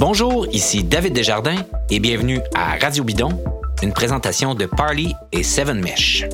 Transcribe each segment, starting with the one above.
Bonjour, ici David Desjardins et bienvenue à Radio Bidon, une présentation de Parley et Seven Mesh.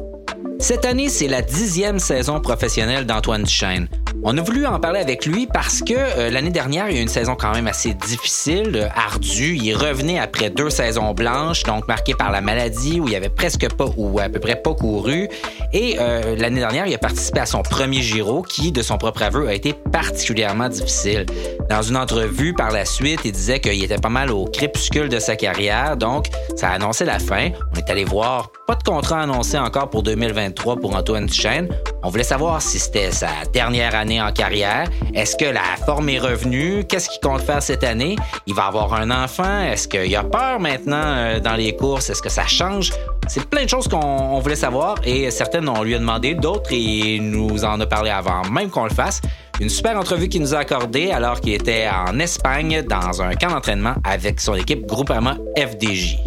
Cette année, c'est la dixième saison professionnelle d'Antoine Duchesne. On a voulu en parler avec lui parce que euh, l'année dernière, il y a eu une saison quand même assez difficile, euh, ardue. Il revenait après deux saisons blanches, donc marquées par la maladie, où il avait presque pas ou à peu près pas couru. Et euh, l'année dernière, il a participé à son premier Giro, qui, de son propre aveu, a été particulièrement difficile. Dans une entrevue par la suite, il disait qu'il était pas mal au crépuscule de sa carrière, donc ça a annoncé la fin. On est allé voir, pas de contrat annoncé encore pour 2023 pour Antoine Duchesne. On voulait savoir si c'était sa dernière année en carrière. Est-ce que la forme est revenue? Qu'est-ce qu'il compte faire cette année? Il va avoir un enfant? Est-ce qu'il a peur maintenant euh, dans les courses? Est-ce que ça change? C'est plein de choses qu'on voulait savoir et certaines on lui a demandé, d'autres il nous en a parlé avant même qu'on le fasse. Une super entrevue qu'il nous a accordée alors qu'il était en Espagne dans un camp d'entraînement avec son équipe Groupama FDJ.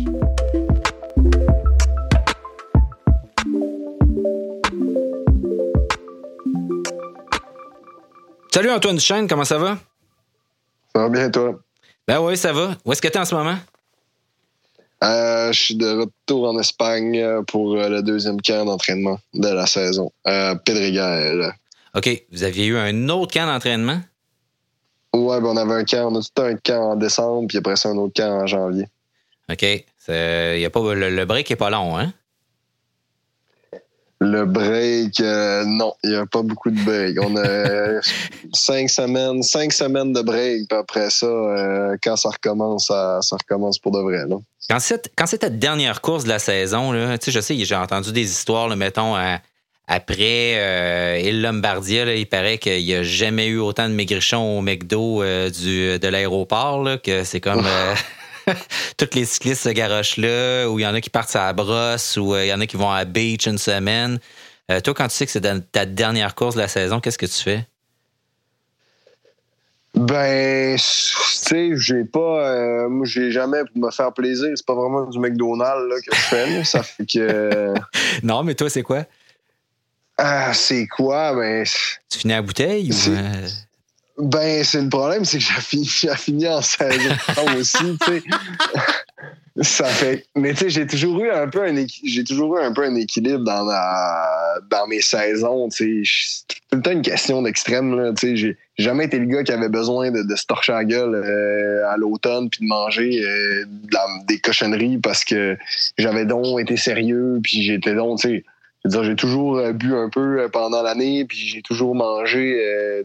Salut Antoine Duchesne, comment ça va? Ça va bien, toi? Ben oui, ça va. Où est-ce que tu es en ce moment? Euh, je suis de retour en Espagne pour euh, le deuxième camp d'entraînement de la saison. Euh, Pedregal. OK. Vous aviez eu un autre camp d'entraînement? Ouais, ben on avait un camp. On a tout un camp en décembre, puis après ça, un autre camp en janvier. OK. Y a pas, le, le break est pas long, hein? Le break, euh, non, il n'y a pas beaucoup de break. On a cinq semaines, cinq semaines de break, puis après ça, euh, quand ça recommence, ça, recommence pour de vrai. Là. Quand c'est, quand ta dernière course de la saison, là, je sais, j'ai entendu des histoires, là, mettons, après euh, Il Lombardia, il paraît qu'il n'y a jamais eu autant de maigrichons au McDo du, de l'aéroport, que c'est comme... toutes les cyclistes se garochent là, ou il y en a qui partent à la brosse, ou euh, il y en a qui vont à la beach une semaine. Euh, toi, quand tu sais que c'est ta dernière course de la saison, qu'est-ce que tu fais? Ben, tu sais, j'ai pas. Euh, moi, j'ai jamais pour me faire plaisir. C'est pas vraiment du McDonald's là, que je fais. ça fait que. non, mais toi, c'est quoi? Ah, c'est quoi? Ben. Tu finis à la bouteille ou. Ben, c'est le problème, c'est que j'ai fini, fini en saison aussi, tu sais. Ça fait. Mais tu sais, j'ai toujours eu un peu un j'ai toujours eu un peu un équilibre dans dans mes saisons. Tu sais, c'est tout le temps une question d'extrême là. Tu sais, j'ai jamais été le gars qui avait besoin de, se torcher la gueule euh, à l'automne puis de manger euh, des cochonneries parce que j'avais donc été sérieux puis j'étais donc tu sais j'ai toujours euh, bu un peu euh, pendant l'année, puis j'ai toujours mangé. Euh,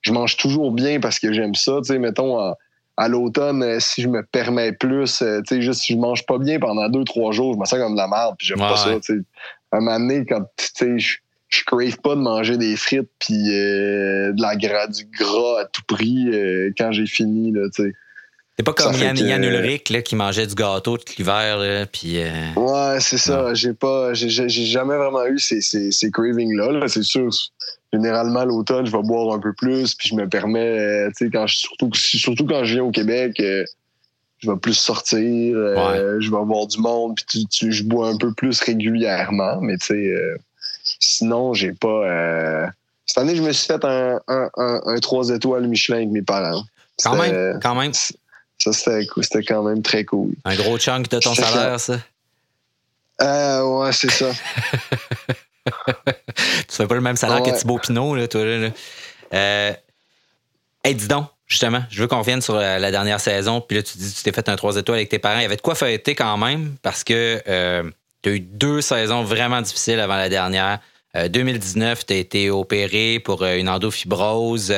je mange toujours bien parce que j'aime ça. Mettons, à, l'automne, si je me permets plus, juste si je mange pas bien pendant deux, trois jours, je me sens comme de la merde, puis j'aime pas ça. À un moment donné, quand je je crave pas de manger des frites puis de la gras, du gras à tout prix quand j'ai fini. Là, c'est pas comme Yann, Yann, Ulrich là, qui mangeait du gâteau tout l'hiver. Puis, euh, Ouais, c'est ça. J'ai pas, j'ai, jamais vraiment eu ces, ces, ces cravings-là. c'est sûr, généralement, l'automne, je vais boire un peu plus, puis je me permets, euh, tu sais, quand je, surtout, surtout quand je viens au Québec, euh, je vais plus sortir, je vais avoir du monde, puis tu, je bois un peu plus régulièrement. Mais tu sais, sinon, j'ai pas. cette année, je me suis fait un, un, un, un 3 étoiles Michelin avec mes parents. Quand même, quand même. Ça, c'était quand même très cool. Un gros chunk de ton salaire, ça? Euh, ouais, c'est ça. tu fais pas le même salaire que Thibaut Pinot, là, toi, là. Euh, hey, dis donc, justement, je veux qu'on revienne sur la, dernière saison. Puis là, tu dis que tu t'es fait un 3 étoiles avec tes parents. Il y avait de quoi fêter quand même parce que euh, tu as eu deux saisons vraiment difficiles avant la dernière. 2019, tu as été opéré pour une endofibrose.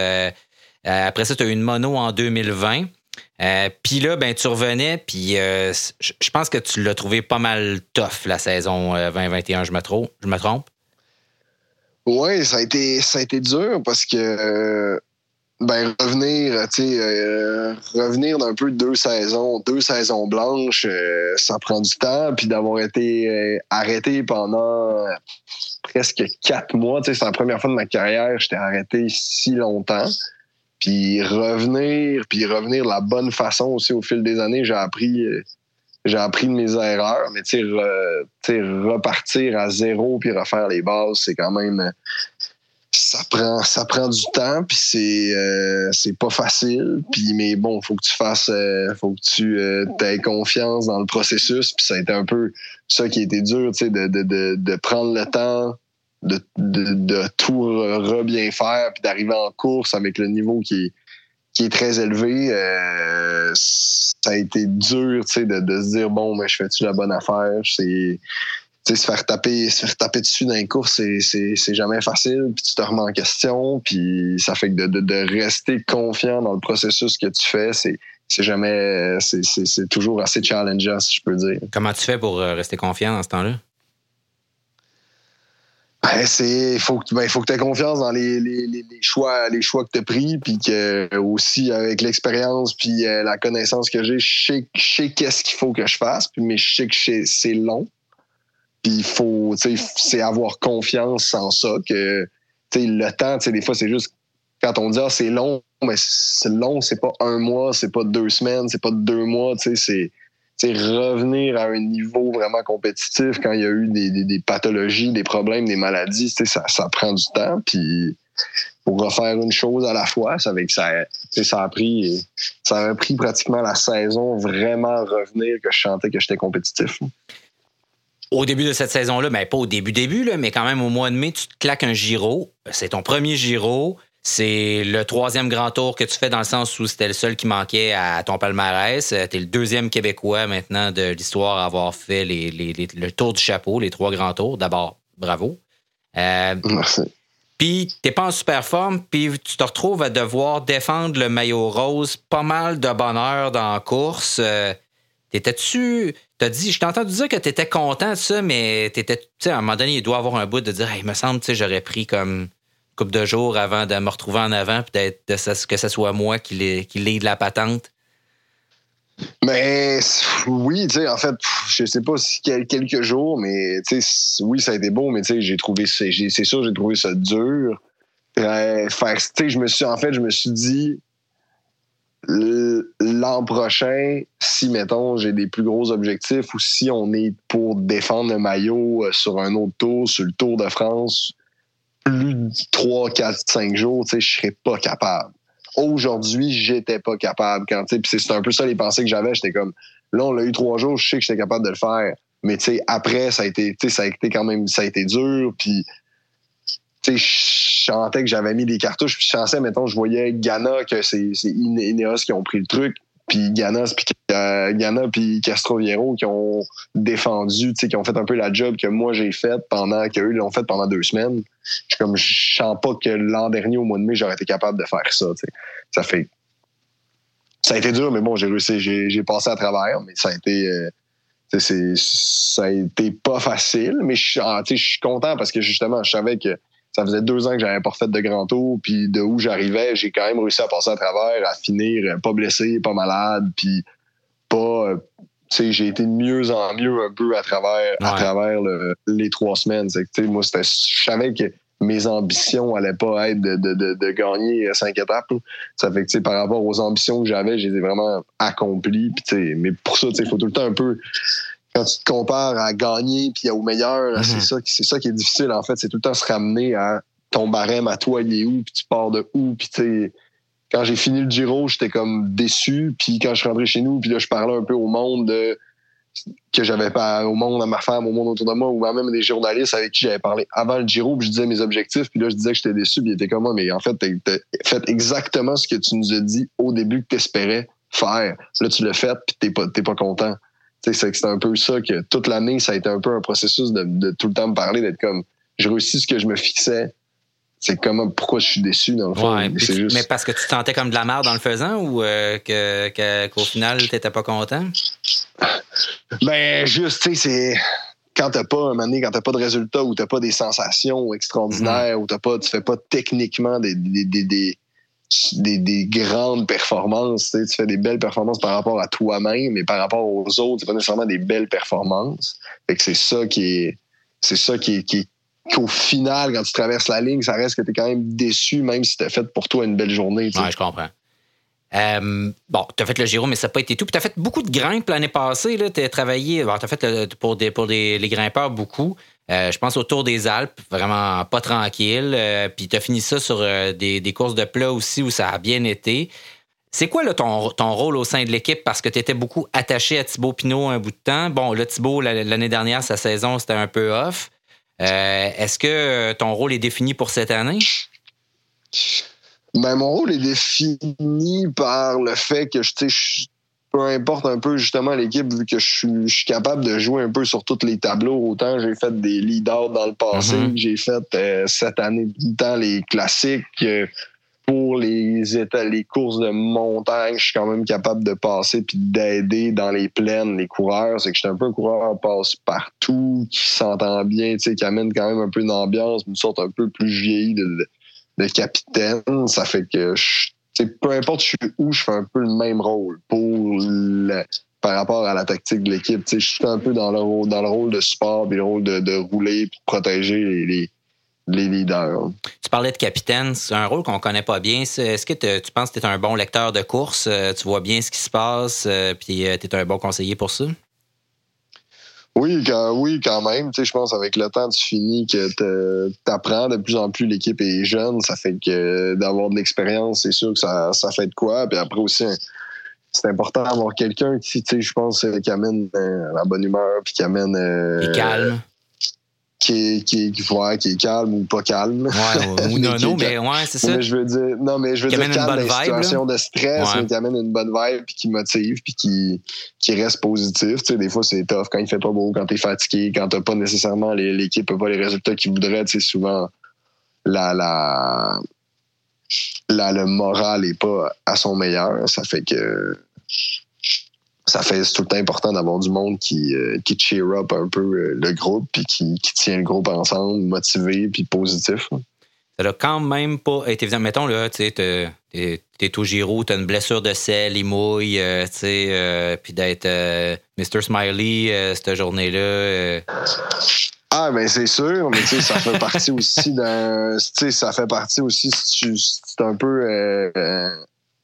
après ça, tu as eu une mono en 2020. Euh, puis là, ben, tu revenais, puis euh, je pense que tu l'as trouvé pas mal tough la saison 2021, euh, je me, trompe, je me trompe? Oui, ça a été ça a été dur parce que ben revenir, revenir d'un peu deux saisons, deux saisons blanches, ça prend du temps, puis d'avoir été arrêté pendant presque quatre mois, c'est la première fois de ma carrière, j'étais arrêté si longtemps. Puis revenir, puis revenir de la bonne façon aussi au fil des années, j'ai appris j'ai appris de mes erreurs, mais tu sais, repartir à zéro puis refaire les bases, c'est quand même ça prend ça prend du temps puis c'est euh, c'est pas facile. Puis mais bon faut que tu fasses euh, faut que tu euh, aies confiance dans le processus puis ça a été un peu ça qui a été dur tu sais de, de, de, de, prendre le temps de, de, tout re bien faire puis d'arriver en course avec le niveau qui est qui est très élevé ça a été dur de, de se dire bon mais je fais-tu la bonne affaire? C'est se faire taper se faire taper dessus dans les courses c'est jamais facile puis tu te remets en question puis ça fait que de, de, rester confiant dans le processus que tu fais c'est c'est jamais c'est toujours assez challengeant si je peux dire. Comment tu fais pour euh, rester confiant dans ce temps-là? Ben, c'est faut que ben, faut que tu aies confiance dans les, les, les, choix les choix que tu as pris puis que aussi avec l'expérience puis euh, la connaissance que j'ai je sais, sais qu'est-ce qu'il faut que je fasse puis mais je sais que c'est long. Puis il faut, c'est avoir confiance en ça, que le temps, des fois, c'est juste quand on dit ah, c'est long, mais c'est long, c'est pas un mois, c'est pas deux semaines, c'est pas deux mois, c'est revenir à un niveau vraiment compétitif quand il y a eu des, pathologies, des problèmes, des maladies, ça, ça prend du temps. Puis pour refaire une chose à la fois, ça, avec ça, ça a pris ça a pris pratiquement la saison vraiment revenir que je chantais que j'étais compétitif au début de cette saison-là, mais ben, pas au début début, mais quand même au mois de mai, tu te claques un Giro. C'est ton premier Giro. C'est le troisième grand tour que tu fais dans le sens où c'était le seul qui manquait à ton palmarès. Tu es le deuxième Québécois maintenant de l'histoire à avoir fait le tour du chapeau, les trois grands tours. D'abord, bravo. Euh, Merci. Puis t'es pas en super forme, puis tu te retrouves à devoir défendre le maillot rose pas mal de bonheur dans la course. Euh, T'étais-tu. T'as dit, je t'ai entendu dire que tu étais content de ça, mais t'étais. Tu sais, à un moment donné, il doit avoir un bout de dire, il me semble, tu sais, j'aurais pris comme de jours avant de me retrouver en avant, peut-être que ce soit moi qui l'ai de la patente? Mais oui, tu sais, en fait, je sais pas si quelques jours, mais tu sais, oui, ça a été beau, mais tu sais, j'ai trouvé, c'est sûr, j'ai trouvé ça dur. Euh, tu je me suis, en fait, je me suis dit, l'an prochain, si, mettons, j'ai des plus gros objectifs ou si on est pour défendre le maillot euh, sur un autre tour, sur le Tour de France, plus de 3, 4, 5 jours, je serais pas capable. Aujourd'hui, j'étais pas capable. Quand, c'est un peu ça les pensées que j'avais. J'étais comme, là, on l'a eu trois jours, je sais que j'étais capable de le faire. Mais après, ça a été, ça a été quand même, ça a été dur. Puis je chantais que j'avais mis des cartouches, puis je chantais, mettons, je voyais Ghana, que c'est Ineos qui ont pris le truc, puis Ghana, puis euh, Castroviero qui ont défendu, qui ont fait un peu la job que moi j'ai faite pendant qu'eux l'ont fait pendant deux semaines. Je comme sens pas que l'an dernier au mois de mai j'aurais été capable de faire ça. Ça fait ça a été dur, mais bon, j'ai réussi, j'ai passé à travers, mais ça a été euh, ça a été pas facile, mais je suis content parce que justement, je savais que ça faisait deux ans que j'avais pas fait de grand tour, puis de où j'arrivais, j'ai quand même réussi à passer à travers, à finir euh, pas blessé, pas malade, puis pas. Euh, tu sais, j'ai été de mieux en mieux un peu à travers, à travers les trois semaines. Tu sais, moi, je savais que mes ambitions allaient pas être de, de, de, gagner cinq étapes. Ça fait que, tu sais, par rapport aux ambitions que j'avais, j'ai vraiment accompli. Puis, tu sais, mais pour ça, tu sais, il faut tout le temps un peu quand tu te compares à gagner puis au meilleur, mhm. c'est ça, c'est ça qui est difficile en fait, c'est tout le temps se ramener à ton barème à toi, il est où, puis tu pars de où, puis tu quand j'ai fini le Giro, j'étais comme déçu, puis quand je suis rentré chez nous, puis là je parlais un peu au monde de que j'avais pas au monde, à ma femme, au monde autour de moi, ou même des journalistes avec qui j'avais parlé avant le Giro, puis je disais mes objectifs, puis là je disais que j'étais déçu, puis il était comme moi, mais en fait, t'as fait exactement ce que tu nous as dit au début que tu espérais faire. Là, tu l'as fait, puis t'es pas, pas content c'est un peu ça que toute l'année, ça a été un peu un processus de, tout le temps me parler, d'être comme, je réussis ce que je me fixais. C'est comment, pourquoi je suis déçu dans le fond. Mais parce que tu te sentais comme de la merde dans le faisant ou euh, qu'au final, tu n'étais pas content? Ben, juste, tu sais, c'est quand t'as pas un moment quand t'as pas de résultats ou t'as pas des sensations extraordinaires mm-hmm. ou t'as pas, tu fais pas techniquement des, des, des, grandes performances. Tu, fais des belles performances par rapport à toi-même, mais par rapport aux autres, c'est pas nécessairement des belles performances. Fait que c'est ça qui est. C'est ça qui est, qui qu'au final, quand tu traverses la ligne, ça reste que tu es quand même déçu, même si tu as fait pour toi une belle journée. Je comprends. Euh, bon, tu as fait le Giro, mais ça n'a pas été tout. Puis tu as fait beaucoup de grimpes l'année passée. Tu as travaillé, tu as fait pour, des, pour les grimpeurs beaucoup. Je pense autour des Alpes, vraiment pas tranquille. puis tu as fini ça sur des, des, courses de plat aussi où ça a bien été. C'est quoi ton, rôle au sein de l'équipe? Parce que tu étais beaucoup attaché à Thibaut Pinot un bout de temps. Bon, là, Thibaut, l'année dernière, sa saison, c'était un peu off. Euh, est-ce que ton rôle est défini pour cette année? Ben, mon rôle est défini par le fait que je, je peu importe un peu justement l'équipe, vu que je suis, capable de jouer un peu sur tous les tableaux. Autant j'ai fait des leaders dans le passé, mm-hmm. j'ai fait euh, cette année temps les classiques. Euh, pour les états, les courses de montagne, je suis quand même capable de passer puis d'aider dans les plaines les coureurs. C'est que je suis un peu un coureur passe partout, qui s'entend bien, tu sais, qui amène quand même un peu d'ambiance, une sorte un peu plus vieillie de, de capitaine. Ça fait que je, peu importe je suis où, je fais un peu le même rôle pour par rapport à la tactique de l'équipe. Je suis un peu dans le rôle, dans le rôle de support, puis le rôle de, de rouler, de protéger les les leaders. Tu parlais de capitaine, c'est un rôle qu'on connaît pas bien. Est-ce que tu penses que tu es un bon lecteur de course? Euh, tu vois bien ce qui se passe, euh, puis euh, tu es un bon conseiller pour ça? Oui, quand, oui, quand même. je pense avec le temps, tu finis que tu apprends. De plus en plus, l'équipe est jeune. Ça fait que d'avoir de l'expérience, c'est sûr que ça, ça fait de quoi. Puis après aussi, c'est important d'avoir quelqu'un qui, je pense, qui amène la bonne humeur, puis qui amène. Et calme qui est, qui, est, qui est calme ou pas calme. Ouais, ou non, non, mais ouais, c'est ça. Mais je veux dire, non, mais je veux dire calme dans situation de stress, mais qui amène une bonne vibe, puis qui motive, puis qui, qui reste positif. Tu sais, des fois, c'est tough quand il fait pas beau, quand t'es fatigué, quand t'as pas nécessairement l'équipe, pas les résultats qu'ils voudraient. Tu sais, souvent, la, la, la, le moral est pas à son meilleur. Ça fait que ça fait tout le temps important d'avoir du monde qui, euh, qui cheer up un peu euh, le groupe puis qui, qui, tient le groupe ensemble, motivé puis positif. Ça n'a quand même pas été évident. Mettons, là, tu sais, t'es au Giro, t'as une blessure de sel, il mouille, euh, tu sais, puis d'être Mr. Smiley cette journée-là. Ah, ben c'est sûr, mais tu sais, ça fait partie aussi d'un. Tu sais, ça fait partie aussi, c'est un peu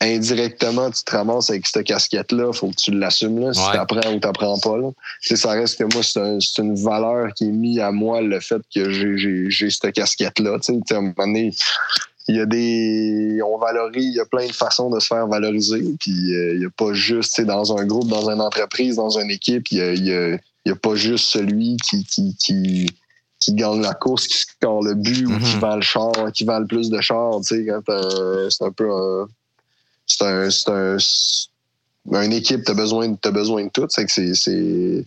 indirectement, tu te ramasses avec cette casquette-là, faut que tu l'assumes, là, si tu apprends ou t'apprends pas. Là. Ça reste que moi, c'est une valeur qui est mise à moi, le fait que j'ai cette casquette-là. À un moment donné, il y a des. On valorise, il y a plein de façons de se faire valoriser. Puis euh, il n'y a pas juste dans un groupe, dans une entreprise, dans une équipe, il y a, y a, pas juste celui qui, qui, qui, qui gagne la course, qui score le but ou qui mm-hmm. vend le char, qui vend le plus de chars. C'est un peu un c'est un, c'est un, une équipe, t'as besoin, as besoin de tout. C'est que c'est, c'est,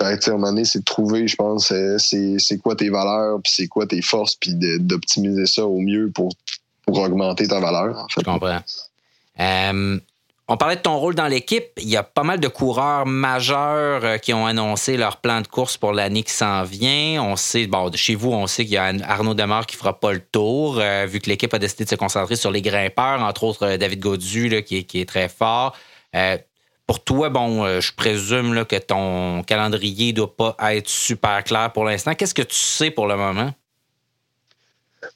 un moment c'est de trouver, je pense, c'est, c'est quoi tes valeurs, puis c'est quoi tes forces, puis d'optimiser ça au mieux pour, pour augmenter ta valeur. En fait. Je comprends. Euh, on parlait de ton rôle dans l'équipe. Il y a pas mal de coureurs majeurs euh, qui ont annoncé leur plan de course pour l'année qui s'en vient. On sait, bon, chez vous, on sait qu'il y a Arnaud Demar qui fera pas le tour, euh, vu que l'équipe a décidé de se concentrer sur les grimpeurs, entre autres euh, David Godu, qui, est, très fort. pour toi, bon, je présume que ton calendrier doit pas être super clair pour l'instant. Qu'est-ce que tu sais pour le moment?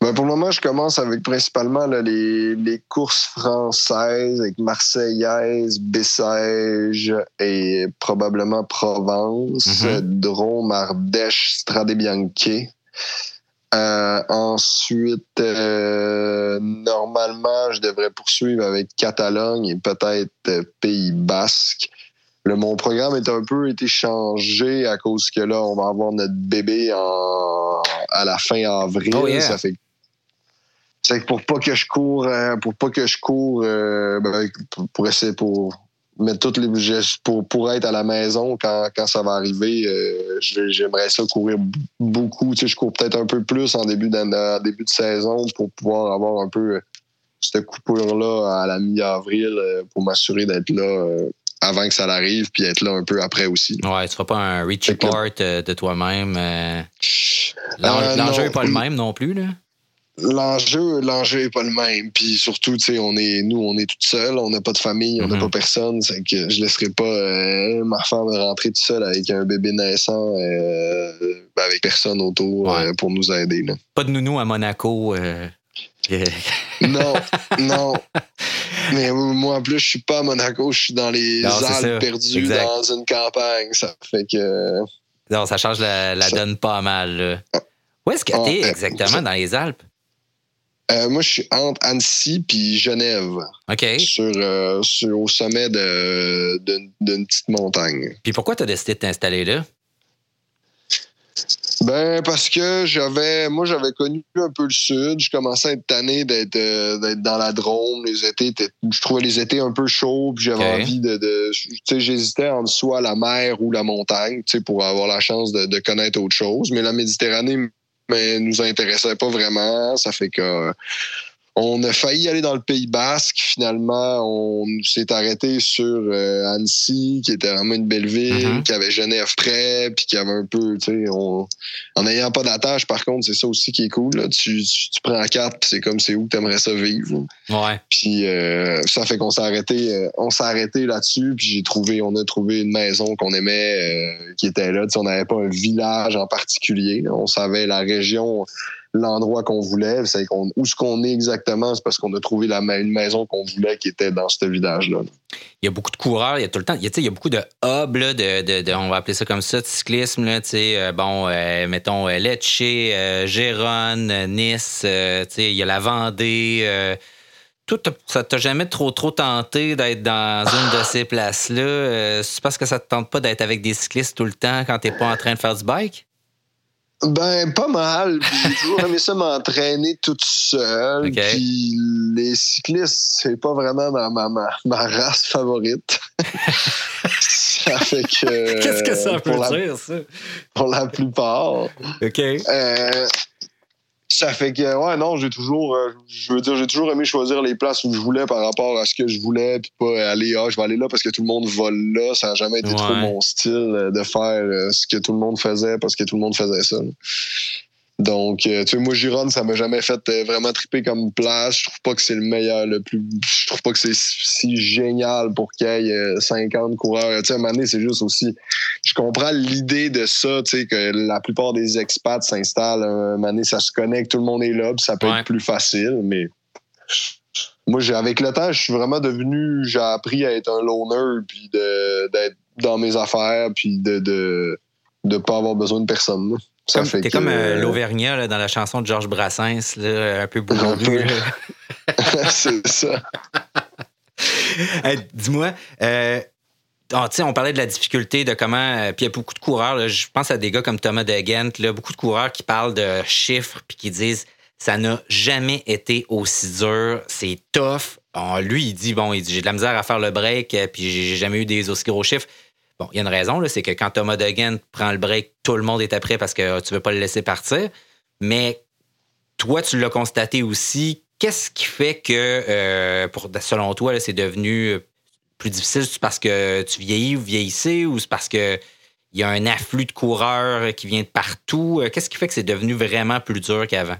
Ben pour le moment, je commence avec principalement les, les, courses françaises avec Marseillaise, Bessèges et probablement Provence, mm-hmm. Drôme, Ardèche, Strade Bianche. Euh, ensuite, euh, normalement, je devrais poursuivre avec Catalogne et peut-être Pays Basque. Le, mon programme est un peu été changé à cause que là, on va avoir notre bébé en, à la fin avril. Oh, ça fait c'est que pour pas que je cours, euh, pour pas que je cours, euh, ben, pour essayer pour mettre toutes les pour pour être à la maison quand, quand ça va arriver, euh, j'aimerais ça courir beaucoup. Tu sais, je cours peut-être un peu plus en début de, début de saison pour pouvoir avoir un peu cette coupure là à la mi-avril pour m'assurer d'être là avant que ça arrive, puis être là un peu après aussi. Ouais, tu feras pas un reach report de toi-même. L'enjeu n'est pas le même non plus, là? L'enjeu, l'enjeu est pas le même. Puis surtout, tu sais, on est, nous, on est tout seul, on n'a pas de famille, on n'a mm-hmm. pas personne. C'est que je laisserai pas euh, ma femme rentrer tout seul avec un bébé naissant, euh, avec personne autour euh, pour nous aider. Là. Pas de nounou à Monaco. Non, non. Mais moi, en plus, je suis pas à Monaco, je suis dans les Alpes perdues dans une campagne. Ça fait que. Non, ça change la, donne pas mal. Où est-ce que tu es exactement dans les Alpes? Euh, moi, je suis entre Annecy puis Genève. OK. Sur, sur au sommet d'une petite montagne. Puis pourquoi tu as décidé de t'installer là? Ben parce que j'avais moi j'avais connu un peu le sud, je commençais à être tanné d'être euh, d'être dans la Drôme, les étés je trouvais les étés un peu chauds, puis j'avais envie de, de tu sais j'hésitais entre soit la mer ou la montagne, tu sais pour avoir la chance de, de connaître autre chose, mais la Méditerranée mais nous intéressait pas vraiment, ça fait que on a failli aller dans le Pays Basque. Finalement, on s'est arrêté sur euh, Annecy, qui était vraiment une belle ville, mm-hmm. qui avait Genève près, puis qui avait un peu, tu sais, en n'ayant pas d'attache, par contre, c'est ça aussi qui est cool. Là. Tu, tu, prends la carte, puis c'est comme c'est où que tu aimerais ça vivre. Ouais. Puis euh, ça fait qu'on s'est arrêté, euh, on s'est arrêté là-dessus, puis j'ai trouvé, on a trouvé une maison qu'on aimait, qui était là. Tu sais, on n'avait pas un village en particulier. On savait la région l'endroit qu'on voulait. C'est qu'on, où ce qu'on est exactement, c'est parce qu'on a trouvé la, une maison qu'on voulait qui était dans ce village-là. Il y a beaucoup de coureurs, il y a tout le temps, il y a, beaucoup de hubs, de, de, on va appeler ça comme ça, de cyclisme. Là, euh, bon, euh, mettons euh, Lecce, euh, Gérone, Nice, il y a la Vendée. Tout, ça t'a jamais trop trop tenté d'être dans une de ces places-là? c'est parce que ça te tente pas d'être avec des cyclistes tout le temps quand t'es pas en train de faire du bike? Ben, pas mal. J'ai toujours aimé ça m'entraîner toute seule. Puis les cyclistes, c'est pas vraiment ma, ma, ma, race favorite. ça fait que. Qu'est-ce que ça veut dire, ça? Pour la plupart. OK. Euh, ça fait que, ouais, non, j'ai toujours, euh, je veux dire, j'ai toujours aimé choisir les places où je voulais par rapport à ce que je voulais, puis pas aller, ah, je vais aller là parce que tout le monde va là. Ça n'a jamais été trop mon style euh, de faire euh, ce que tout le monde faisait parce que tout le monde faisait ça. Donc, euh, tu sais, moi, Gironde, ça m'a jamais fait euh, vraiment triper comme place. Je trouve pas que c'est le meilleur, le plus. Je trouve pas que c'est si génial pour qu'il y ait 50 euh, coureurs. Tu sais, à un moment donné, c'est juste aussi. Je comprends l'idée de ça, tu sais, que la plupart des expats s'installent. Un moment donné, ça se connecte, tout le monde est là, puis ça peut être plus facile, mais. Moi, avec le temps, je suis vraiment devenu. J'ai appris à être un loner, puis d'être dans mes affaires, puis de. de de pas avoir besoin de personne. T'es comme euh, l'Auvergnat dans la chanson de Georges Brassens, là, un peu bourru. c'est ça. Dis-moi, euh, ah, on parlait de la difficulté, de comment. Euh, puis il y a beaucoup de coureurs, je pense à des gars comme Thomas De là, beaucoup de coureurs qui parlent de chiffres puis qui disent ça n'a jamais été aussi dur, c'est tough. lui, il dit bon, il dit j'ai de la misère à faire le break, puis j'ai jamais eu des aussi gros chiffres. Bon, il y a une raison, c'est que quand Thomas Degan prend le break, tout le monde est après parce que tu veux pas le laisser partir. Mais toi, tu l'as constaté aussi. Qu'est-ce qui fait que, euh, selon toi, c'est devenu plus difficile? C'est parce que tu vieillis ou vieillissais ou c'est parce que il y a un afflux de coureurs qui vient de partout? Qu'est-ce qui fait que c'est devenu vraiment plus dur qu'avant?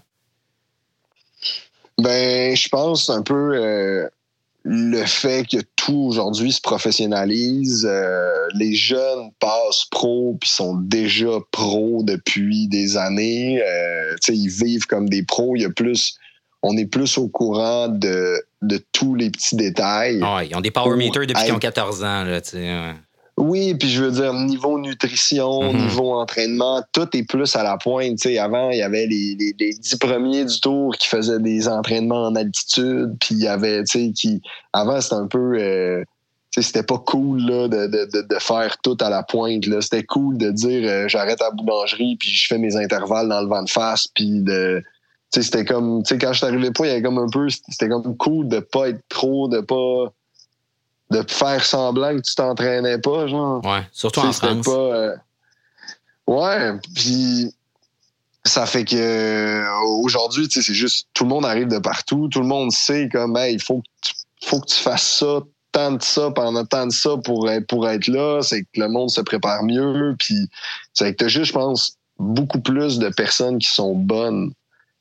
Ben, je pense un peu euh, le fait que tout aujourd'hui se professionnalise, euh, les jeunes passent pro puis sont déjà pros depuis des années. Euh, ils vivent comme des pros. Il y a plus, on est plus au courant de, de tous les petits détails. Ils ont des power meters depuis qu'ils ont 14 ans. Là, oui, puis je veux dire, niveau nutrition, mhm. niveau entraînement, tout est plus à la pointe. sais, avant, il y avait les, les, 10 premiers du tour qui faisaient des entraînements en altitude, puis il y avait, tu sais, qui. Avant, c'était un peu. Euh, c'était pas cool là, de, de, de, faire tout à la pointe. C'était cool de dire euh, j'arrête à la boulangerie, puis je fais mes intervalles dans le vent de face, puis de. C'était comme. Tu sais, quand je suis arrivé pas, il y avait comme un peu. C'était comme cool de pas être trop, de pas de faire semblant que tu t'entraînais pas, genre. Ouais, surtout en France. Pas, euh, Ouais, puis ça fait que euh, aujourd'hui, tu sais, c'est juste tout le monde arrive de partout, tout le monde sait comme il faut que tu, faut que tu fasses ça, tant de ça pendant tant de ça pour être pour être là, c'est que le monde se prépare mieux, puis c'est que t'as juste, je pense, beaucoup plus de personnes qui sont bonnes.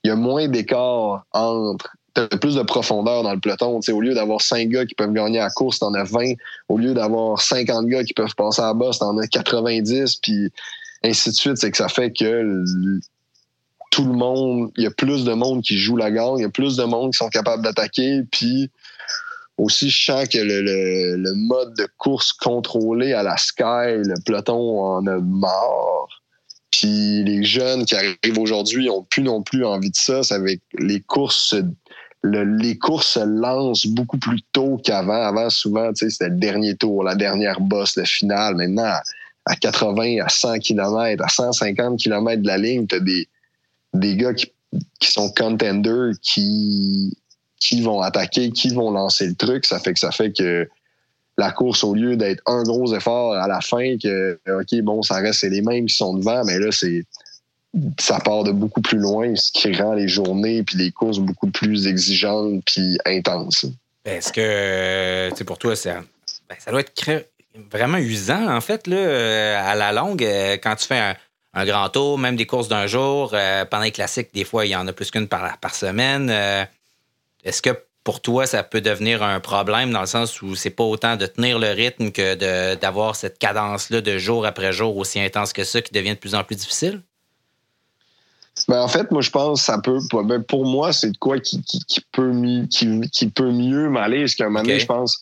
Il y a moins d'écart entre t'as plus de profondeur dans le peloton. au lieu d'avoir 5 gars qui peuvent gagner à la course, t'en as 20. Au lieu d'avoir 50 gars qui peuvent passer à la bosse, t'en as 90, puis ainsi de suite. C'est que ça fait que tout le monde, il y a plus de monde qui joue la gagne, il y a plus de monde qui sont capables d'attaquer, puis aussi, je sens que le, mode de course contrôlé à la Sky, le peloton en a marre. Puis les jeunes qui arrivent aujourd'hui ont plus non plus envie de ça. C'est avec les courses les courses se lancent beaucoup plus tôt qu'avant. Avant, souvent, c'était le dernier tour, la dernière bosse, le final. Maintenant, à 80, à 100 km, à 150 km de la ligne, tu as des, des gars qui, qui sont contenders, qui, qui vont attaquer, qui vont lancer le truc. Ça fait que ça fait que la course, au lieu d'être un gros effort à la fin, que, OK, bon, ça reste, les mêmes qui sont devant, mais là, c'est, ça part de beaucoup plus loin, ce qui rend les journées puis les courses beaucoup plus exigeantes puis intenses. Est-ce que, pour toi, ça, ben, ça doit être vraiment usant, en fait, là, euh, à la longue, euh, quand tu fais un, grand tour, même des courses d'un jour. Euh, pendant les classiques, des fois, il y en a plus qu'une par, par semaine. Est-ce que pour toi, ça peut devenir un problème dans le sens où c'est pas autant de tenir le rythme que d'avoir cette cadence-là de jour après jour aussi intense que ça qui devient de plus en plus difficile? Ben, en fait, moi, je pense que ça peut. Ben, pour moi, c'est de quoi qui, peut, qui, peut mieux m'aller. Parce qu'à un moment donné, je pense,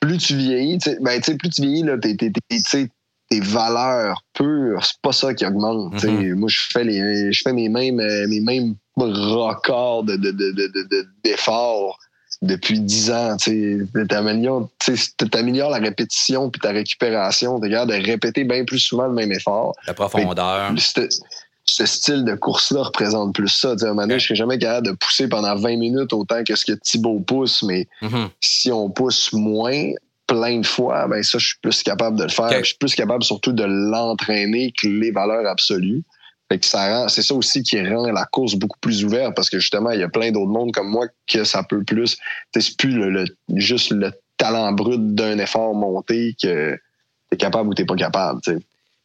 plus tu vieillis, ben, plus tu vieillis, là, tes valeurs pures, c'est pas ça qui augmente. Mm-hmm. Moi, je fais, les, je fais mes, mêmes, mes mêmes records d'efforts de, depuis 10 ans. Tu améliores la répétition puis ta récupération. Tu de répéter bien plus souvent le même effort. La profondeur ce style de course-là représente plus ça. à un moment donné, je serais jamais capable de pousser pendant 20 minutes autant que ce que Thibaut pousse, mais mm-hmm. si on pousse moins, plein de fois, ben ça, je suis plus capable de le faire. Je suis plus capable surtout de l'entraîner que les valeurs absolues. Fait que ça c'est ça aussi qui rend la course beaucoup plus ouverte parce que justement, il y a plein d'autres mondes comme moi que ça peut plus. C'est plus le, juste le talent brut d'un effort monté que t'es capable ou t'es pas capable.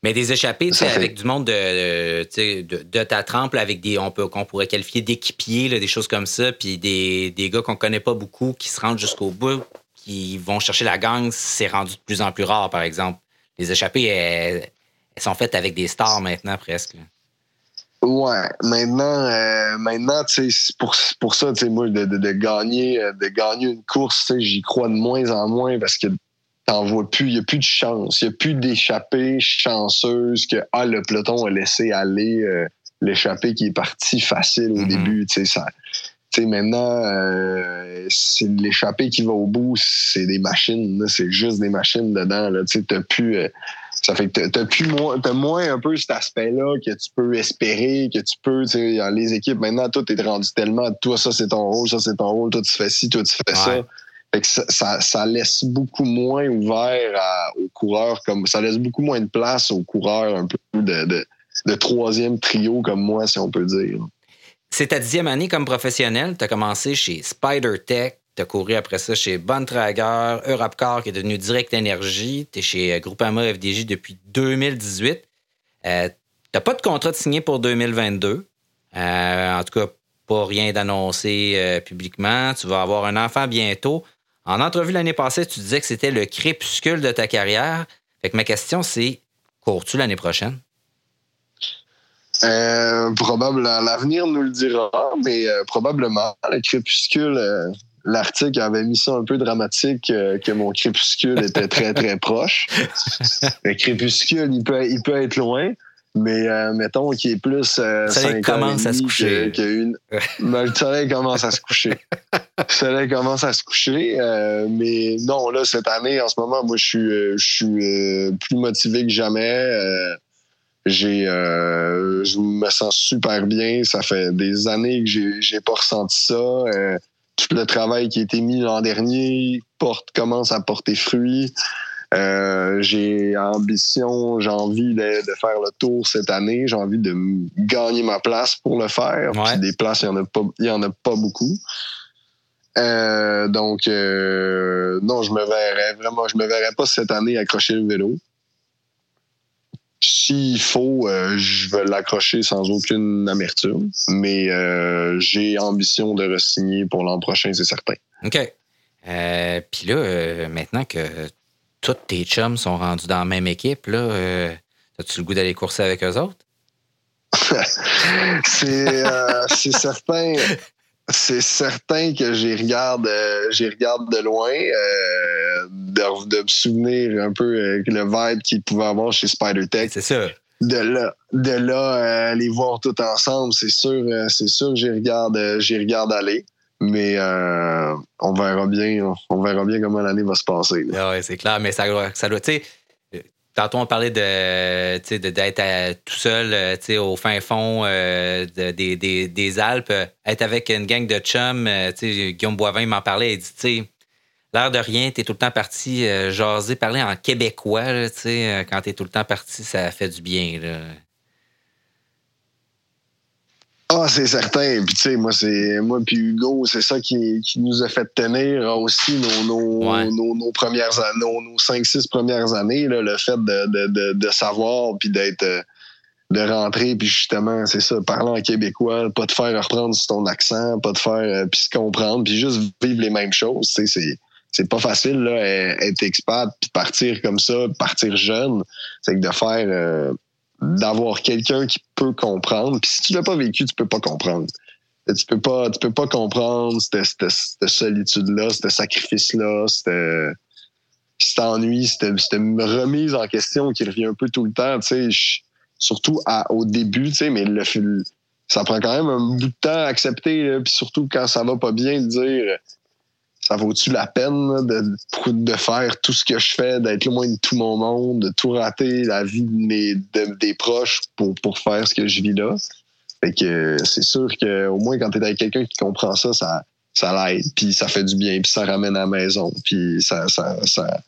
Mais des échappées, avec du monde de, de, de, ta trempe, avec des, on peut, qu'on pourrait qualifier d'équipiers, des choses comme ça, puis des, des gars qu'on connaît pas beaucoup, qui se rendent jusqu'au bout, qui vont chercher la gang, c'est rendu de plus en plus rare, par exemple. Les échappées, elles, sont faites avec des stars maintenant, presque. Ouais, maintenant, euh, maintenant, tu sais, pour, pour ça, tu sais, moi, de, de, gagner, de gagner une course, j'y crois de moins en moins parce que t'en vois plus, il n'y a plus de chance, il n'y a plus d'échappée chanceuse que ah, le peloton a laissé aller euh, l'échappée qui est parti facile au mm-hmm. début. Tu sais, maintenant, euh, c'est l'échappée qui va au bout, c'est des machines, c'est juste des machines dedans. Tu sais, plus. Euh, ça fait que t'as plus moins, as moins un peu cet aspect-là que tu peux espérer, que tu peux, tu sais, les équipes, maintenant, tout est rendu tellement, toi, ça, c'est ton rôle, ça, c'est ton rôle, toi, tu fais ci, toi, tu fais ça ça, laisse beaucoup moins ouvert aux coureurs, comme ça laisse beaucoup moins de place aux coureurs un peu de, troisième trio comme moi, si on peut dire. C'est ta dixième année comme professionnel. Tu as commencé chez Spider Tech. Tu as couru après ça chez Bontrager, Europcar qui est devenu Direct Énergie. Tu es chez Groupama FDJ depuis 2018. Euh, tu n'as pas de contrat de signé pour 2022. Euh, en tout cas, pas rien d'annoncé euh, publiquement. Tu vas avoir un enfant bientôt. En entrevue l'année passée, tu disais que c'était le crépuscule de ta carrière. Fait que ma question, c'est cours-tu l'année prochaine? Euh, probablement. L'avenir nous le dira, mais euh, probablement. Le crépuscule, euh, l'article avait mis ça un peu dramatique que mon crépuscule était très, très proche. Le crépuscule, il peut, il peut être loin. Mais euh, mettons qu'il est plus. Euh, le soleil commence à se coucher. Ben, le soleil commence à se coucher. le soleil commence à se coucher. Euh, mais non, là, cette année, en ce moment, moi, je suis, je suis plus motivé que jamais. j'ai, je me sens super bien. Ça fait des années que j'ai, j'ai pas ressenti ça. tout le travail qui a été mis l'an dernier porte, commence à porter fruit. Euh, j'ai ambition, j'ai envie de, faire le tour cette année. J'ai envie de gagner ma place pour le faire. des places, il n'y en, a pas, y en a pas beaucoup. Euh, donc, euh, non, je me verrais vraiment, je me verrais pas cette année accrocher le vélo. S'il faut, je vais l'accrocher sans aucune amertume, mais j'ai ambition de re-signer pour l'an prochain, c'est certain. OK. Puis là, maintenant que tous tes chums sont rendus dans la même équipe, là, euh, as-tu le goût d'aller courser avec eux autres? Euh, c'est certain. C'est certain que j'y regarde, euh, regarde de loin, de, me souvenir un peu le vibe qu'il pouvait avoir chez Spider Tech. C'est ça. de là, de là euh, les voir tout ensemble, c'est sûr, euh, c'est sûr que j'y regarde, euh, j'y regarde aller. Mais on verra bien, on verra bien comment l'année va se passer. Ah oui, c'est clair, mais ça, ça doit, tu sais, tantôt on parlait de, d'être tout seul, au fin fond des, Alpes, être avec une gang de chums, Guillaume Boivin m'en parlait, il dit, sais, l'air de rien, tu es tout le temps parti euh, jaser, parler en québécois, euh, quand tu es tout le temps parti, ça fait du bien. Ah, c'est certain. Puis, tu sais, moi, c'est moi puis Hugo, c'est ça qui, qui, nous a fait tenir aussi nos, nos, nos, premières nos, nos 5-6 premières années, là, le fait de, de, de, savoir puis d'être de rentrer puis justement c'est ça parler en québécois pas te faire reprendre ton accent pas te faire euh, puis se comprendre puis juste vivre les mêmes choses c'est c'est pas facile là, être expat puis partir comme ça, partir jeune, c'est que de faire euh, d'avoir quelqu'un qui peut comprendre. Puis si tu l'as pas vécu, tu peux pas comprendre. Tu peux pas, tu peux pas comprendre cette, solitude-là, ce sacrifice-là, cet ennui, cette, remise en question qui revient un peu tout le temps, tu sais, surtout au début, tu sais, mais ça prend quand même un bout de temps à accepter, puis surtout quand ça va pas bien, de dire ça vaut-tu la peine de, de faire tout ce que je fais, d'être loin de tout mon monde, de tout rater la vie de mes, des proches pour, pour faire ce que je vis là? Fait que c'est sûr qu'au moins quand tu es avec quelqu'un qui comprend ça, ça, ça l'aide, puis ça fait du bien, puis ça ramène à la maison, puis ça, ça, ça,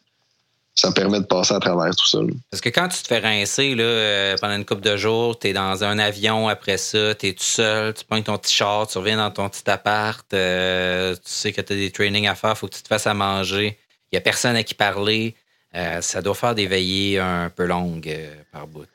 ça permet de passer à travers tout ça. Parce que quand tu te fais rincer là, euh, pendant une couple de jours, tu es dans un avion après ça, tu es tout seul, tu prends ton petit char, tu reviens dans ton petit appart, euh, tu sais que tu as des trainings à faire, faut que tu te fasses à manger, il n'y a personne à qui parler. Euh, ça doit faire des veillées un peu longues par bout.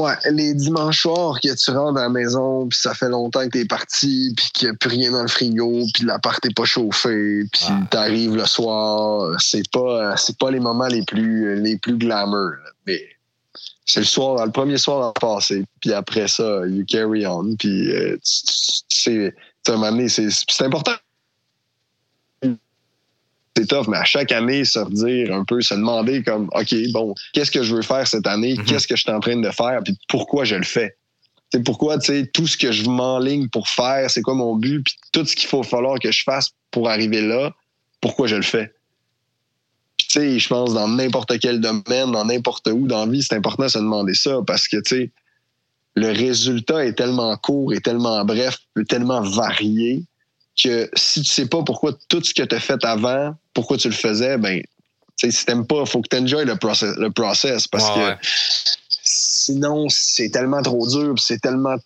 Ouais, les dimanches soirs que tu rentres à la maison, puis ça fait longtemps que t'es parti, puis qu'il n'y a plus rien dans le frigo, puis l'appart n'est pas chauffé, puis tu t'arrives le soir, c'est pas c'est pas les moments les plus les plus glamour, mais c'est le soir, le premier soir à passer, puis après ça, you carry on, puis euh, tu sais, c'est important c'est tough, mais à chaque année, se redire un peu, se demander comme, OK, bon, qu'est-ce que je veux faire cette année? Mhm. Qu'est-ce que je suis en train de faire? Puis pourquoi je le fais? C'est pourquoi, tu sais, tout ce que je m'enligne pour faire, c'est quoi mon but? Puis tout ce qu'il faut falloir que je fasse pour arriver là, pourquoi je le fais? tu sais, je pense dans n'importe quel domaine, dans n'importe où dans la vie, c'est important de se demander ça parce que, tu sais, le résultat est tellement court et tellement bref, tellement varié que si tu sais pas pourquoi tout ce que tu as fait avant, pourquoi tu le faisais, ben, si t'aimes pas, il faut que tu enjoy le process, le process parce que sinon, c'est tellement trop dur, c'est tellement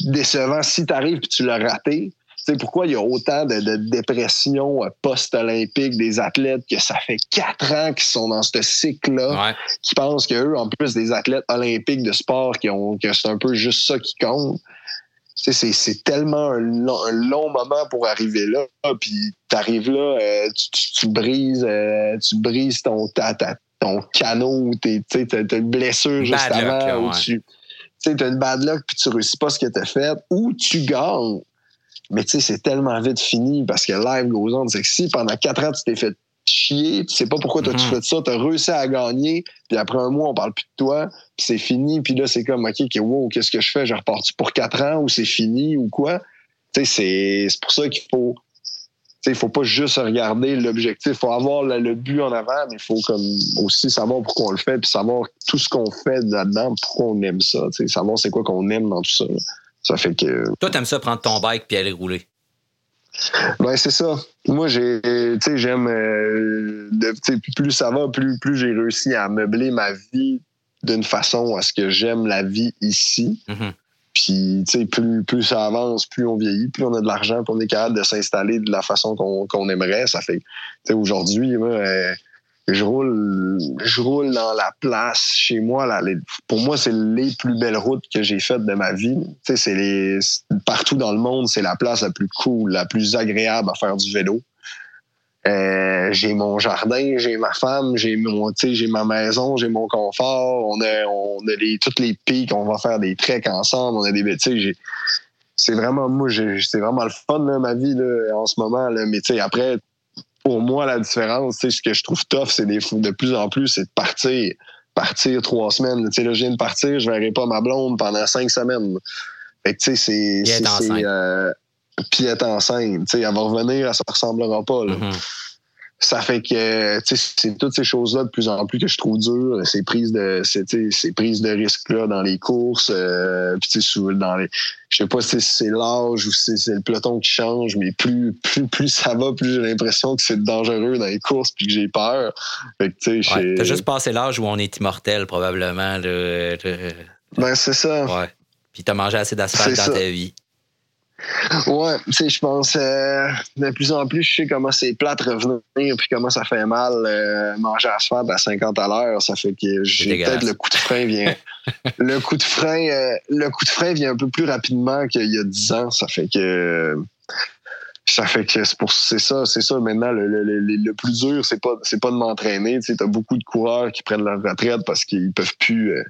décevant. Si tu arrives et tu l'as raté, tu sais, pourquoi il y a autant de, de dépression post-olympique des athlètes que ça fait quatre ans qu'ils sont dans ce cycle-là, qui pensent qu'eux, en plus des athlètes olympiques de sport, qui ont, que c'est un peu juste ça qui compte c'est tellement un long, moment pour arriver là. Puis t'arrives là, euh, tu, brises, euh, tu brises ton, ton canot, tu as une blessure juste avant, ou tu as une bad luck puis tu réussis pas ce que tu as fait, ou tu gagnes. Mais tu sais, c'est tellement vite fini parce que live goes on. C'est que si pendant quatre ans tu t'es fait chier, tu sais pas pourquoi t'as mm fait ça, t'as réussi à gagner, puis après un mois, on parle plus de toi, puis c'est fini, puis là, c'est comme, OK, wow, qu'est-ce que je fais? Je repars pour quatre ans ou c'est fini ou quoi? Tu sais, c'est pour ça qu'il faut, il faut pas juste regarder l'objectif, il faut avoir le, but en avant, mais il faut comme aussi savoir pourquoi on le fait, puis savoir tout ce qu'on fait là-dedans, pourquoi on aime ça, savoir c'est quoi qu'on aime dans tout ça. Ça fait que. Toi, t'aimes ça prendre ton bike puis aller rouler? Ben, c'est ça. Moi, j'ai, tu sais, j'aime, euh, plus ça va, plus, plus j'ai réussi à meubler ma vie d'une façon à ce que j'aime la vie ici. Mm-hmm. Puis, tu sais, plus, plus ça avance, plus on vieillit, plus on a de l'argent, plus on est capable de s'installer de la façon qu'on, aimerait. Ça fait, tu sais, aujourd'hui, moi, je roule, je roule dans la place chez moi. Là, pour moi, c'est les plus belles routes que j'ai faites de ma vie. C'est les, partout dans le monde, c'est la place la plus cool, la plus agréable à faire du vélo. Euh, j'ai mon jardin, j'ai ma femme, j'ai mon, j'ai ma maison, j'ai mon confort. On a, on a les, toutes les pics, on va faire des treks ensemble. On a des, tu c'est vraiment moi, c'est vraiment le fun ma vie là, en ce moment. Là. Mais après, pour moi, la différence, ce que je trouve tough, c'est de plus en plus, c'est de partir. partir trois semaines. Tu sais, là, je viens de partir, je verrai pas ma blonde pendant cinq semaines. Fait que, tu sais, c'est. Puis c'est, euh, est enceinte. Tu sais, elle va revenir, elle se ressemblera pas. Là. Mhm. Ça fait que, tu sais, c'est toutes ces choses-là de plus en plus que je trouve dures, ces prises de, ces, prises de risques-là dans les courses, euh, puis tu sais, dans les, je sais pas si c'est l'âge ou si c'est le peloton qui change, mais plus, plus, plus ça va, plus j'ai l'impression que c'est dangereux dans les courses puis que j'ai peur. Fait que, tu sais, Ouais, T'as juste passé l'âge où on est immortel, probablement. Le- ben, c'est ça. Ouais. Puis t'as mangé assez d'asphalte dans ça. ta vie. Ouais, tu sais, je pense euh, de plus en plus, je sais comment c'est plate revenir, puis comment ça fait mal euh, manger asphalte à 50 à l'heure. Ça fait que j'ai peut-être le coup de frein vient. le coup de frein, euh, le coup de frein vient un peu plus rapidement qu'il y a 10 ans. Ça fait que ça fait que c'est pour c'est ça, c'est ça. Maintenant, le, le, le, le plus dur, c'est pas c'est pas de m'entraîner. Tu sais, t'as beaucoup de coureurs qui prennent leur retraite parce qu'ils peuvent plus.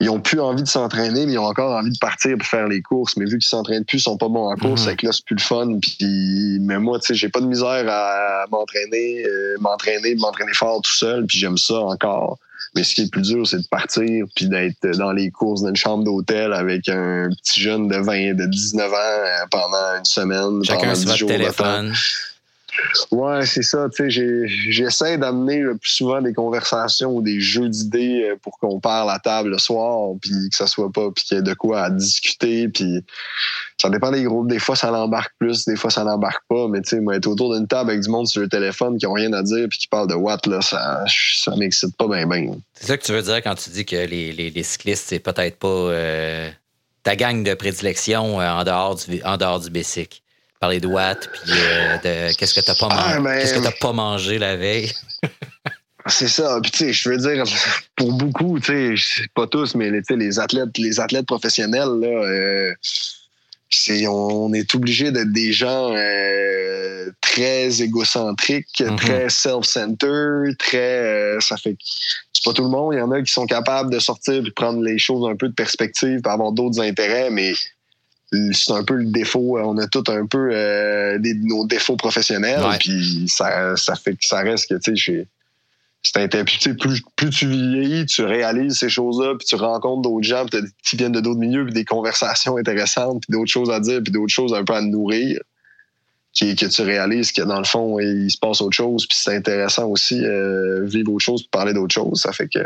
Ils ont plus envie de s'entraîner, mais ils ont encore envie de partir pour faire les courses. Mais vu qu'ils s'entraînent plus, ils sont pas bons en course, c'est que là, c'est plus le fun. Puis, mais moi, tu sais, j'ai pas de misère à m'entraîner, euh, m'entraîner, m'entraîner fort tout seul, puis j'aime ça encore. Mais ce qui est le plus dur, c'est de partir, puis d'être dans les courses d'une chambre d'hôtel avec un petit jeune de 20, de 19 ans pendant une semaine. Chacun sur 10 votre jours de temps. téléphone. Ouais, c'est ça. J'essaie d'amener le plus souvent des conversations ou des jeux d'idées euh, pour qu'on parle à table le soir, puis que ça soit pas, puis qu'il y ait de quoi discuter, puis ça dépend des groupes. Des fois, ça l'embarque plus, des fois, ça l'embarque pas. Mais tu sais, moi, être autour d'une table avec du monde sur le téléphone qui ont rien à dire puis qui parle de what là, ça, ça m'excite pas bien. C'est ça que tu veux dire quand tu dis que les, les, les cyclistes, c'est peut-être pas euh, ta gang de prédilection euh, en dehors du, en du. Parler de watts, puis euh, de qu'est-ce que t'as pas, Ah, man- ben- qu'est-ce que t'as pas mangé la veille. C'est ça. Puis tu sais, je veux dire, pour beaucoup, tu sais, pas tous, mais tu sais, les athlètes, les athlètes professionnels, là, euh, on est obligé d'être des gens euh, très égocentriques, Mhm. très self-centered, très. euh, ça fait c'est pas tout le monde. Il y en a qui sont capables de sortir et de prendre les choses un peu de perspective, puis avoir d'autres intérêts, mais c'est un peu le défaut. On a tous un peu euh, des, nos défauts professionnels, puis ça, ça fait que ça reste que, tu sais, c'est plus, plus tu vieillis, tu réalises ces choses-là, puis tu rencontres d'autres gens qui viennent de d'autres milieux, puis des conversations intéressantes, puis d'autres choses à dire, puis d'autres choses un peu à nourrir, qui, que tu réalises que dans le fond, il se passe autre chose, puis c'est intéressant aussi euh, vivre autre chose, puis parler d'autre chose. Ça fait que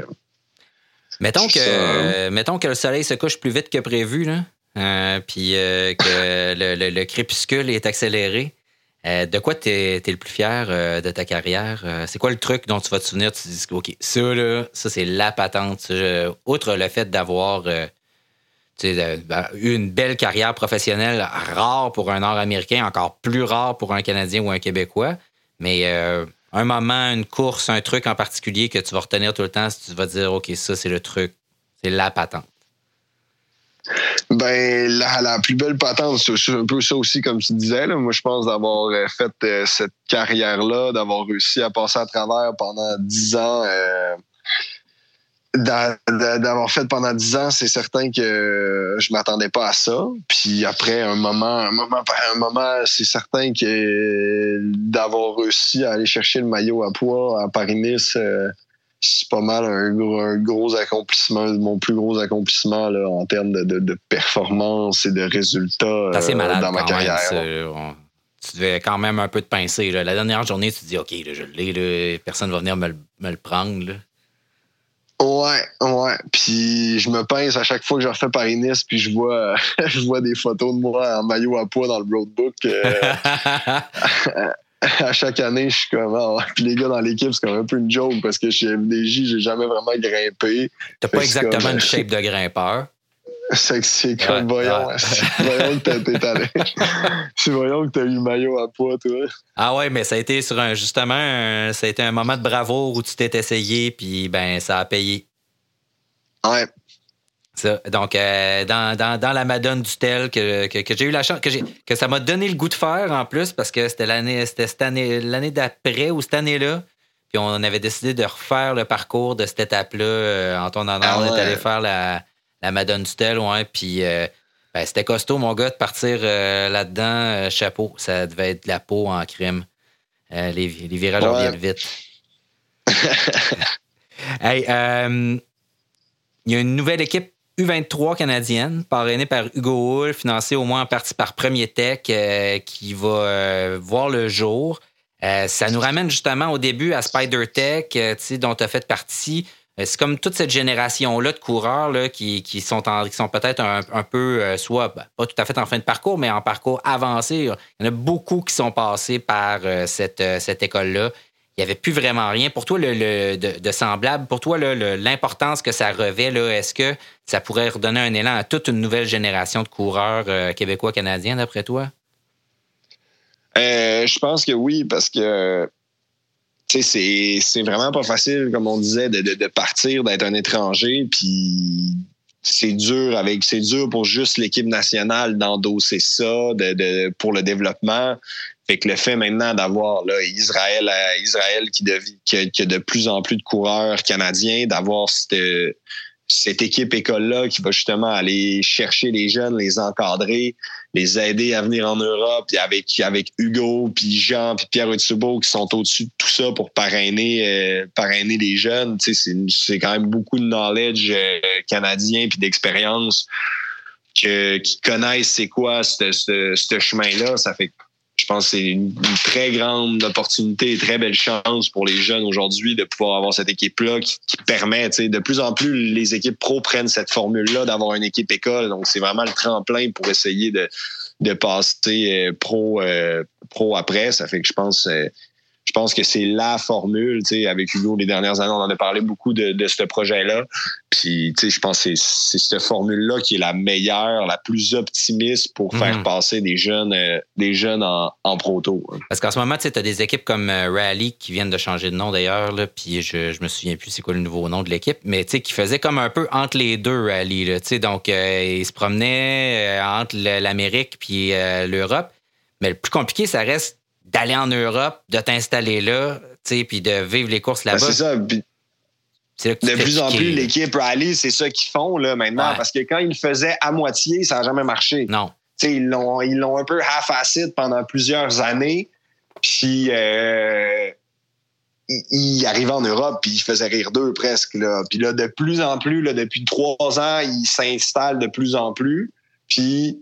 Mettons que, ça, euh, mettons que le soleil se couche plus vite que prévu, là, euh, puis euh, que le, le- le crépuscule est accéléré. Euh, de quoi tu es, le plus fier euh, de ta carrière? C'est quoi le truc dont tu vas te souvenir? Tu te dis, OK, ça, là, ça, c'est la patente. Outre le fait d'avoir ben, eu une belle carrière professionnelle, rare pour un Nord-Américain, encore plus rare pour un Canadien ou un Québécois, mais un moment, une course, un truc en particulier que tu vas retenir tout le temps, si tu vas dire, OK, ça, c'est le truc, c'est la patente. Ben, la, plus belle patente, c'est un peu ça aussi, comme tu disais. Là. Moi, je pense d'avoir euh, fait euh, cette carrière-là, d'avoir réussi à passer à travers pendant dix ans. euh, d'a- d'a- d'avoir fait pendant dix ans, c'est certain que je m'attendais pas à ça. Puis après, un moment, un moment, un moment, c'est certain que d'avoir réussi à aller chercher le maillot à poids à Paris-Nice, c'est pas mal un gros, un gros accomplissement, mon plus gros accomplissement là, en termes de, de- de performance et de résultats assez euh, malade dans ma même, carrière. On- tu devais quand même un peu te pincer. là. La dernière journée, tu te dis, OK, là, je l'ai, là, personne va venir me, le- me le prendre. là. Ouais, ouais. Puis je me pince à chaque fois que je refais Paris-Nice, puis je vois, je vois des photos de moi en maillot à poids dans le roadbook. euh, à chaque année, je suis comme. ah. Puis les gars dans l'équipe, c'est comme un peu une joke parce que chez MDJ, j'ai jamais vraiment grimpé. T'as pas exactement comme- une shape de grimpeur. C'est que c'est comme, Ouais, voyons, ouais. c'est- voyons que t'as t'es allé. C'est voyons que t'as eu le maillot à poids, toi. Ah ouais, mais ça a été sur un, justement, un- ça a été un moment de bravoure où tu t'es essayé, puis ben, ça a payé. Ouais. Ça. Donc, euh, dans, dans, dans la Madone du Tel, que, que, que j'ai eu la chance, que, que ça m'a donné le goût de faire en plus, parce que c'était l'année, cette année, l'année d'après ou cette année-là. Puis on avait décidé de refaire le parcours de cette étape-là. Euh, Antoine Honor Ah on est allé faire la, la Madone du Tel, ouais. Puis euh, ben, c'était costaud, mon gars, de partir là-dedans. chapeau. Ça devait être de la peau en crime. Les, les virages Ouais. reviennent vite. Hey, il y a une nouvelle équipe U23 canadienne, parrainée par Hugo Hull, financée au moins en partie par Premier Tech, euh, qui va euh, voir le jour. ça nous ramène justement au début à Spider Tech, dont tu as fait partie. C'est comme toute cette génération-là de coureurs là, qui, sont, sont peut-être un, peu, soit ben, pas tout à fait en fin de parcours, mais en parcours avancé. Il y en a beaucoup qui sont passés par cette, cette école-là il n'y avait plus vraiment rien. Pour toi, le, de, semblable, pour toi, l'importance que ça revêt, est-ce que ça pourrait redonner un élan à toute une nouvelle génération de coureurs euh, québécois, canadiens, d'après toi? Euh, je pense que oui, parce que c'est vraiment pas facile, comme on disait, de, partir, d'être un étranger, puis c'est dur avec c'est dur pour juste l'équipe nationale d'endosser ça de, pour le développement. Fait que le fait maintenant d'avoir là, Israël, Israël qui, qui, a, de plus en plus de coureurs canadiens, d'avoir cette, cette équipe école-là qui va justement aller chercher les jeunes, les encadrer, les aider à venir en Europe, puis avec, avec Hugo, puis Jean, puis Pierre Utsubo qui sont au-dessus de tout ça pour parrainer, euh, parrainer les jeunes. C'est quand même beaucoup de knowledge euh, canadien puis d'expérience qui connaissent c'est quoi ce, ce chemin-là. Ça fait je pense que c'est une, très grande opportunité et très belle chance pour les jeunes aujourd'hui de pouvoir avoir cette équipe-là qui, permet, de plus en plus, les équipes pro prennent cette formule-là d'avoir une équipe école. Donc, c'est vraiment le tremplin pour essayer de, de passer euh, pro, euh, pro après. Ça fait que je pense euh, je pense que c'est la formule. Avec Hugo, les dernières années, on en a parlé beaucoup de, de ce projet-là. Puis, je pense que c'est cette formule-là qui est la meilleure, la plus optimiste pour faire mhm. passer des jeunes, euh, des jeunes en, en proto. Hein. Parce qu'en ce moment, tu as des équipes comme euh, Rally qui viennent de changer de nom d'ailleurs. Puis, je, je me souviens plus c'est quoi le nouveau nom de l'équipe, mais qui faisait comme un peu entre les deux Rally. Là, donc, euh, ils se promenaient entre l'Amérique puis l'Europe. Mais le plus compliqué, ça reste d'aller en Europe, de t'installer là, puis de vivre les courses là-bas. Ben, c'est ça. de plus en plus, l'équipe Rally, c'est ça qu'ils font là, maintenant. Parce que quand ils le faisaient à moitié, ça n'a jamais marché. Non. ils l'ont, ils l'ont un peu half-assed pendant plusieurs années. Puis euh, ils, arrivaient en Europe, puis ils faisaient rire d'eux presque. Là. Puis là, de plus en plus, là, depuis trois ans, ils s'installent de plus en plus. Puis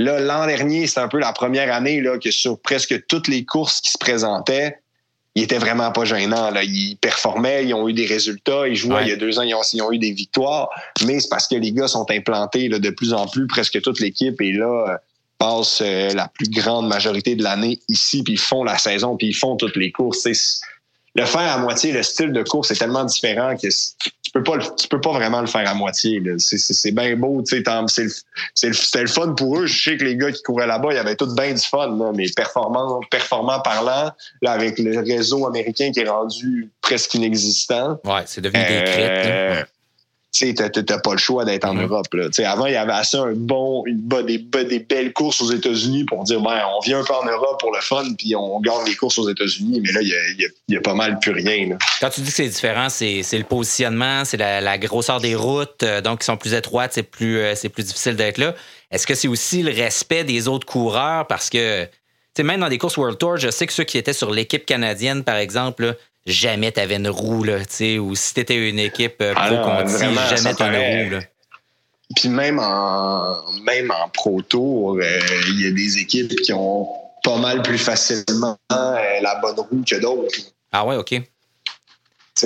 Là, l'an dernier, c'était un peu la première année là, que sur presque toutes les courses qui se présentaient, il était vraiment pas gênant. Là. Ils performaient, ils ont eu des résultats, ils jouaient il y a deux ans, ils ont, eu des victoires, mais c'est parce que les gars sont implantés là, de plus en plus, presque toute l'équipe est là passe euh, la plus grande majorité de l'année ici, puis ils font la saison, puis ils font toutes les courses. Le faire à moitié, le style de course est tellement différent que tu peux pas tu peux pas vraiment le faire à moitié. C'est bien beau, tu sais, c'était le fun pour eux. Je sais que les gars qui couraient là-bas, il y avait tout bien du fun, là, mais performant, performant parlant, là, avec le réseau américain qui est rendu presque inexistant. Ouais, c'est devenu des euh, tu n'as pas le choix d'être en. Europe. Là. Avant, il y avait assez un bon, des, des, belles courses aux États-Unis pour dire ben, on vient un peu en Europe pour le fun, puis on gagne les courses aux États-Unis. Mais là, il y a, pas mal plus rien. Quand tu dis que c'est différent, c'est le positionnement, c'est la, grosseur des routes, euh, donc qui sont plus étroites, c'est plus, euh, plus difficile d'être là. Est-ce que c'est aussi le respect des autres coureurs? Parce que même dans des courses World Tour, je sais que ceux qui étaient sur l'équipe canadienne, par exemple, jamais tu avais une roue, là, ou si tu étais une équipe euh, pro ah jamais tu une roue. Là. Puis même en, même en Pro Tour, euh, il y a des équipes qui ont pas mal plus facilement euh, la bonne roue que d'autres. Ah ouais, OK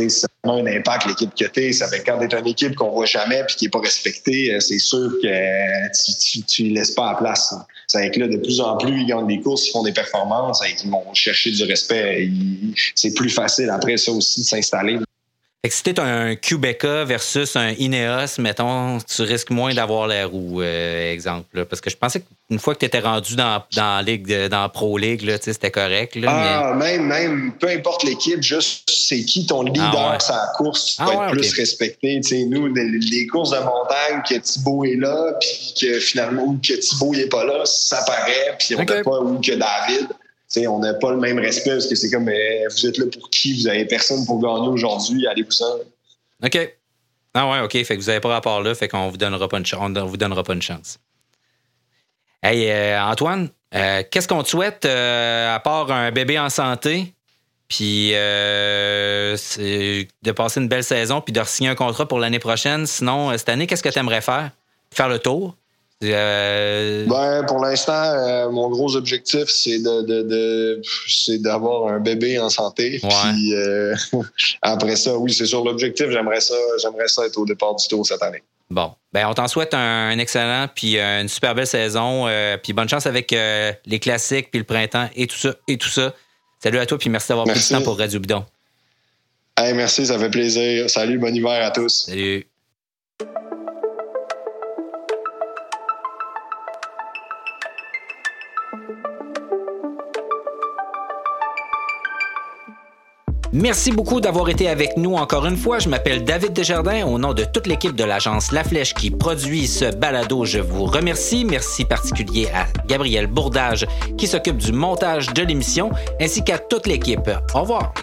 ça a un impact, l'équipe que tu Ça fait quand tu une équipe qu'on voit jamais et qui n'est pas respectée, euh, c'est sûr que tu ne laisses pas la place. Ça fait que là, de plus en plus, ils gagnent des courses, ils font des performances, ils vont chercher du respect. C'est plus facile après ça aussi de s'installer. Fait que si t'es un Québécois versus un Ineos, mettons, tu risques moins d'avoir la roue, euh, exemple. Parce que je pensais qu'une fois que tu étais rendu dans, dans, Ligue, dans Pro League, c'était correct. ah, même, même, peu importe l'équipe, juste c'est qui ton leader ah, sa course, tu ah, être plus respecté. nous, les, courses de montagne, que Thibaut est là, puis que finalement, ou que Thibaut n'est pas là, ça paraît, puis on n'a pas, ou que David on n'a pas le même respect parce que c'est comme vous êtes là pour qui? Vous avez personne pour gagner aujourd'hui, allez-vous-en. OK. Ah ouais, OK. Fait que vous n'avez pas rapport là, fait qu'on vous donnera pas une chance. On vous donnera pas une chance. Hey, euh, Antoine, euh, qu'est-ce qu'on te souhaite euh, à part un bébé en santé? puis de passer une belle saison, puis de signer un contrat pour l'année prochaine? Sinon, cette année, qu'est-ce que tu aimerais faire? Faire le tour? Euh... Ben, pour l'instant, euh, mon gros objectif, c'est de, de, de c'est d'avoir un bébé en santé. Puis euh, après ça, oui, c'est sur l'objectif. J'aimerais ça, j'aimerais ça être au départ du tour cette année. Bon, ben on t'en souhaite un, excellent puis une super belle saison. puis bonne chance avec les classiques puis le printemps et tout ça et tout ça. Salut à toi puis merci d'avoir pris le temps pour Radio Bidon. Hey, merci, ça fait plaisir. Salut, bon hiver à tous. Salut. Merci beaucoup d'avoir été avec nous encore une fois. Je m'appelle David Desjardins. Au nom de toute l'équipe de l'agence La Flèche qui produit ce balado, je vous remercie. Merci particulier à Gabriel Bourdage qui s'occupe du montage de l'émission ainsi qu'à toute l'équipe. Au revoir.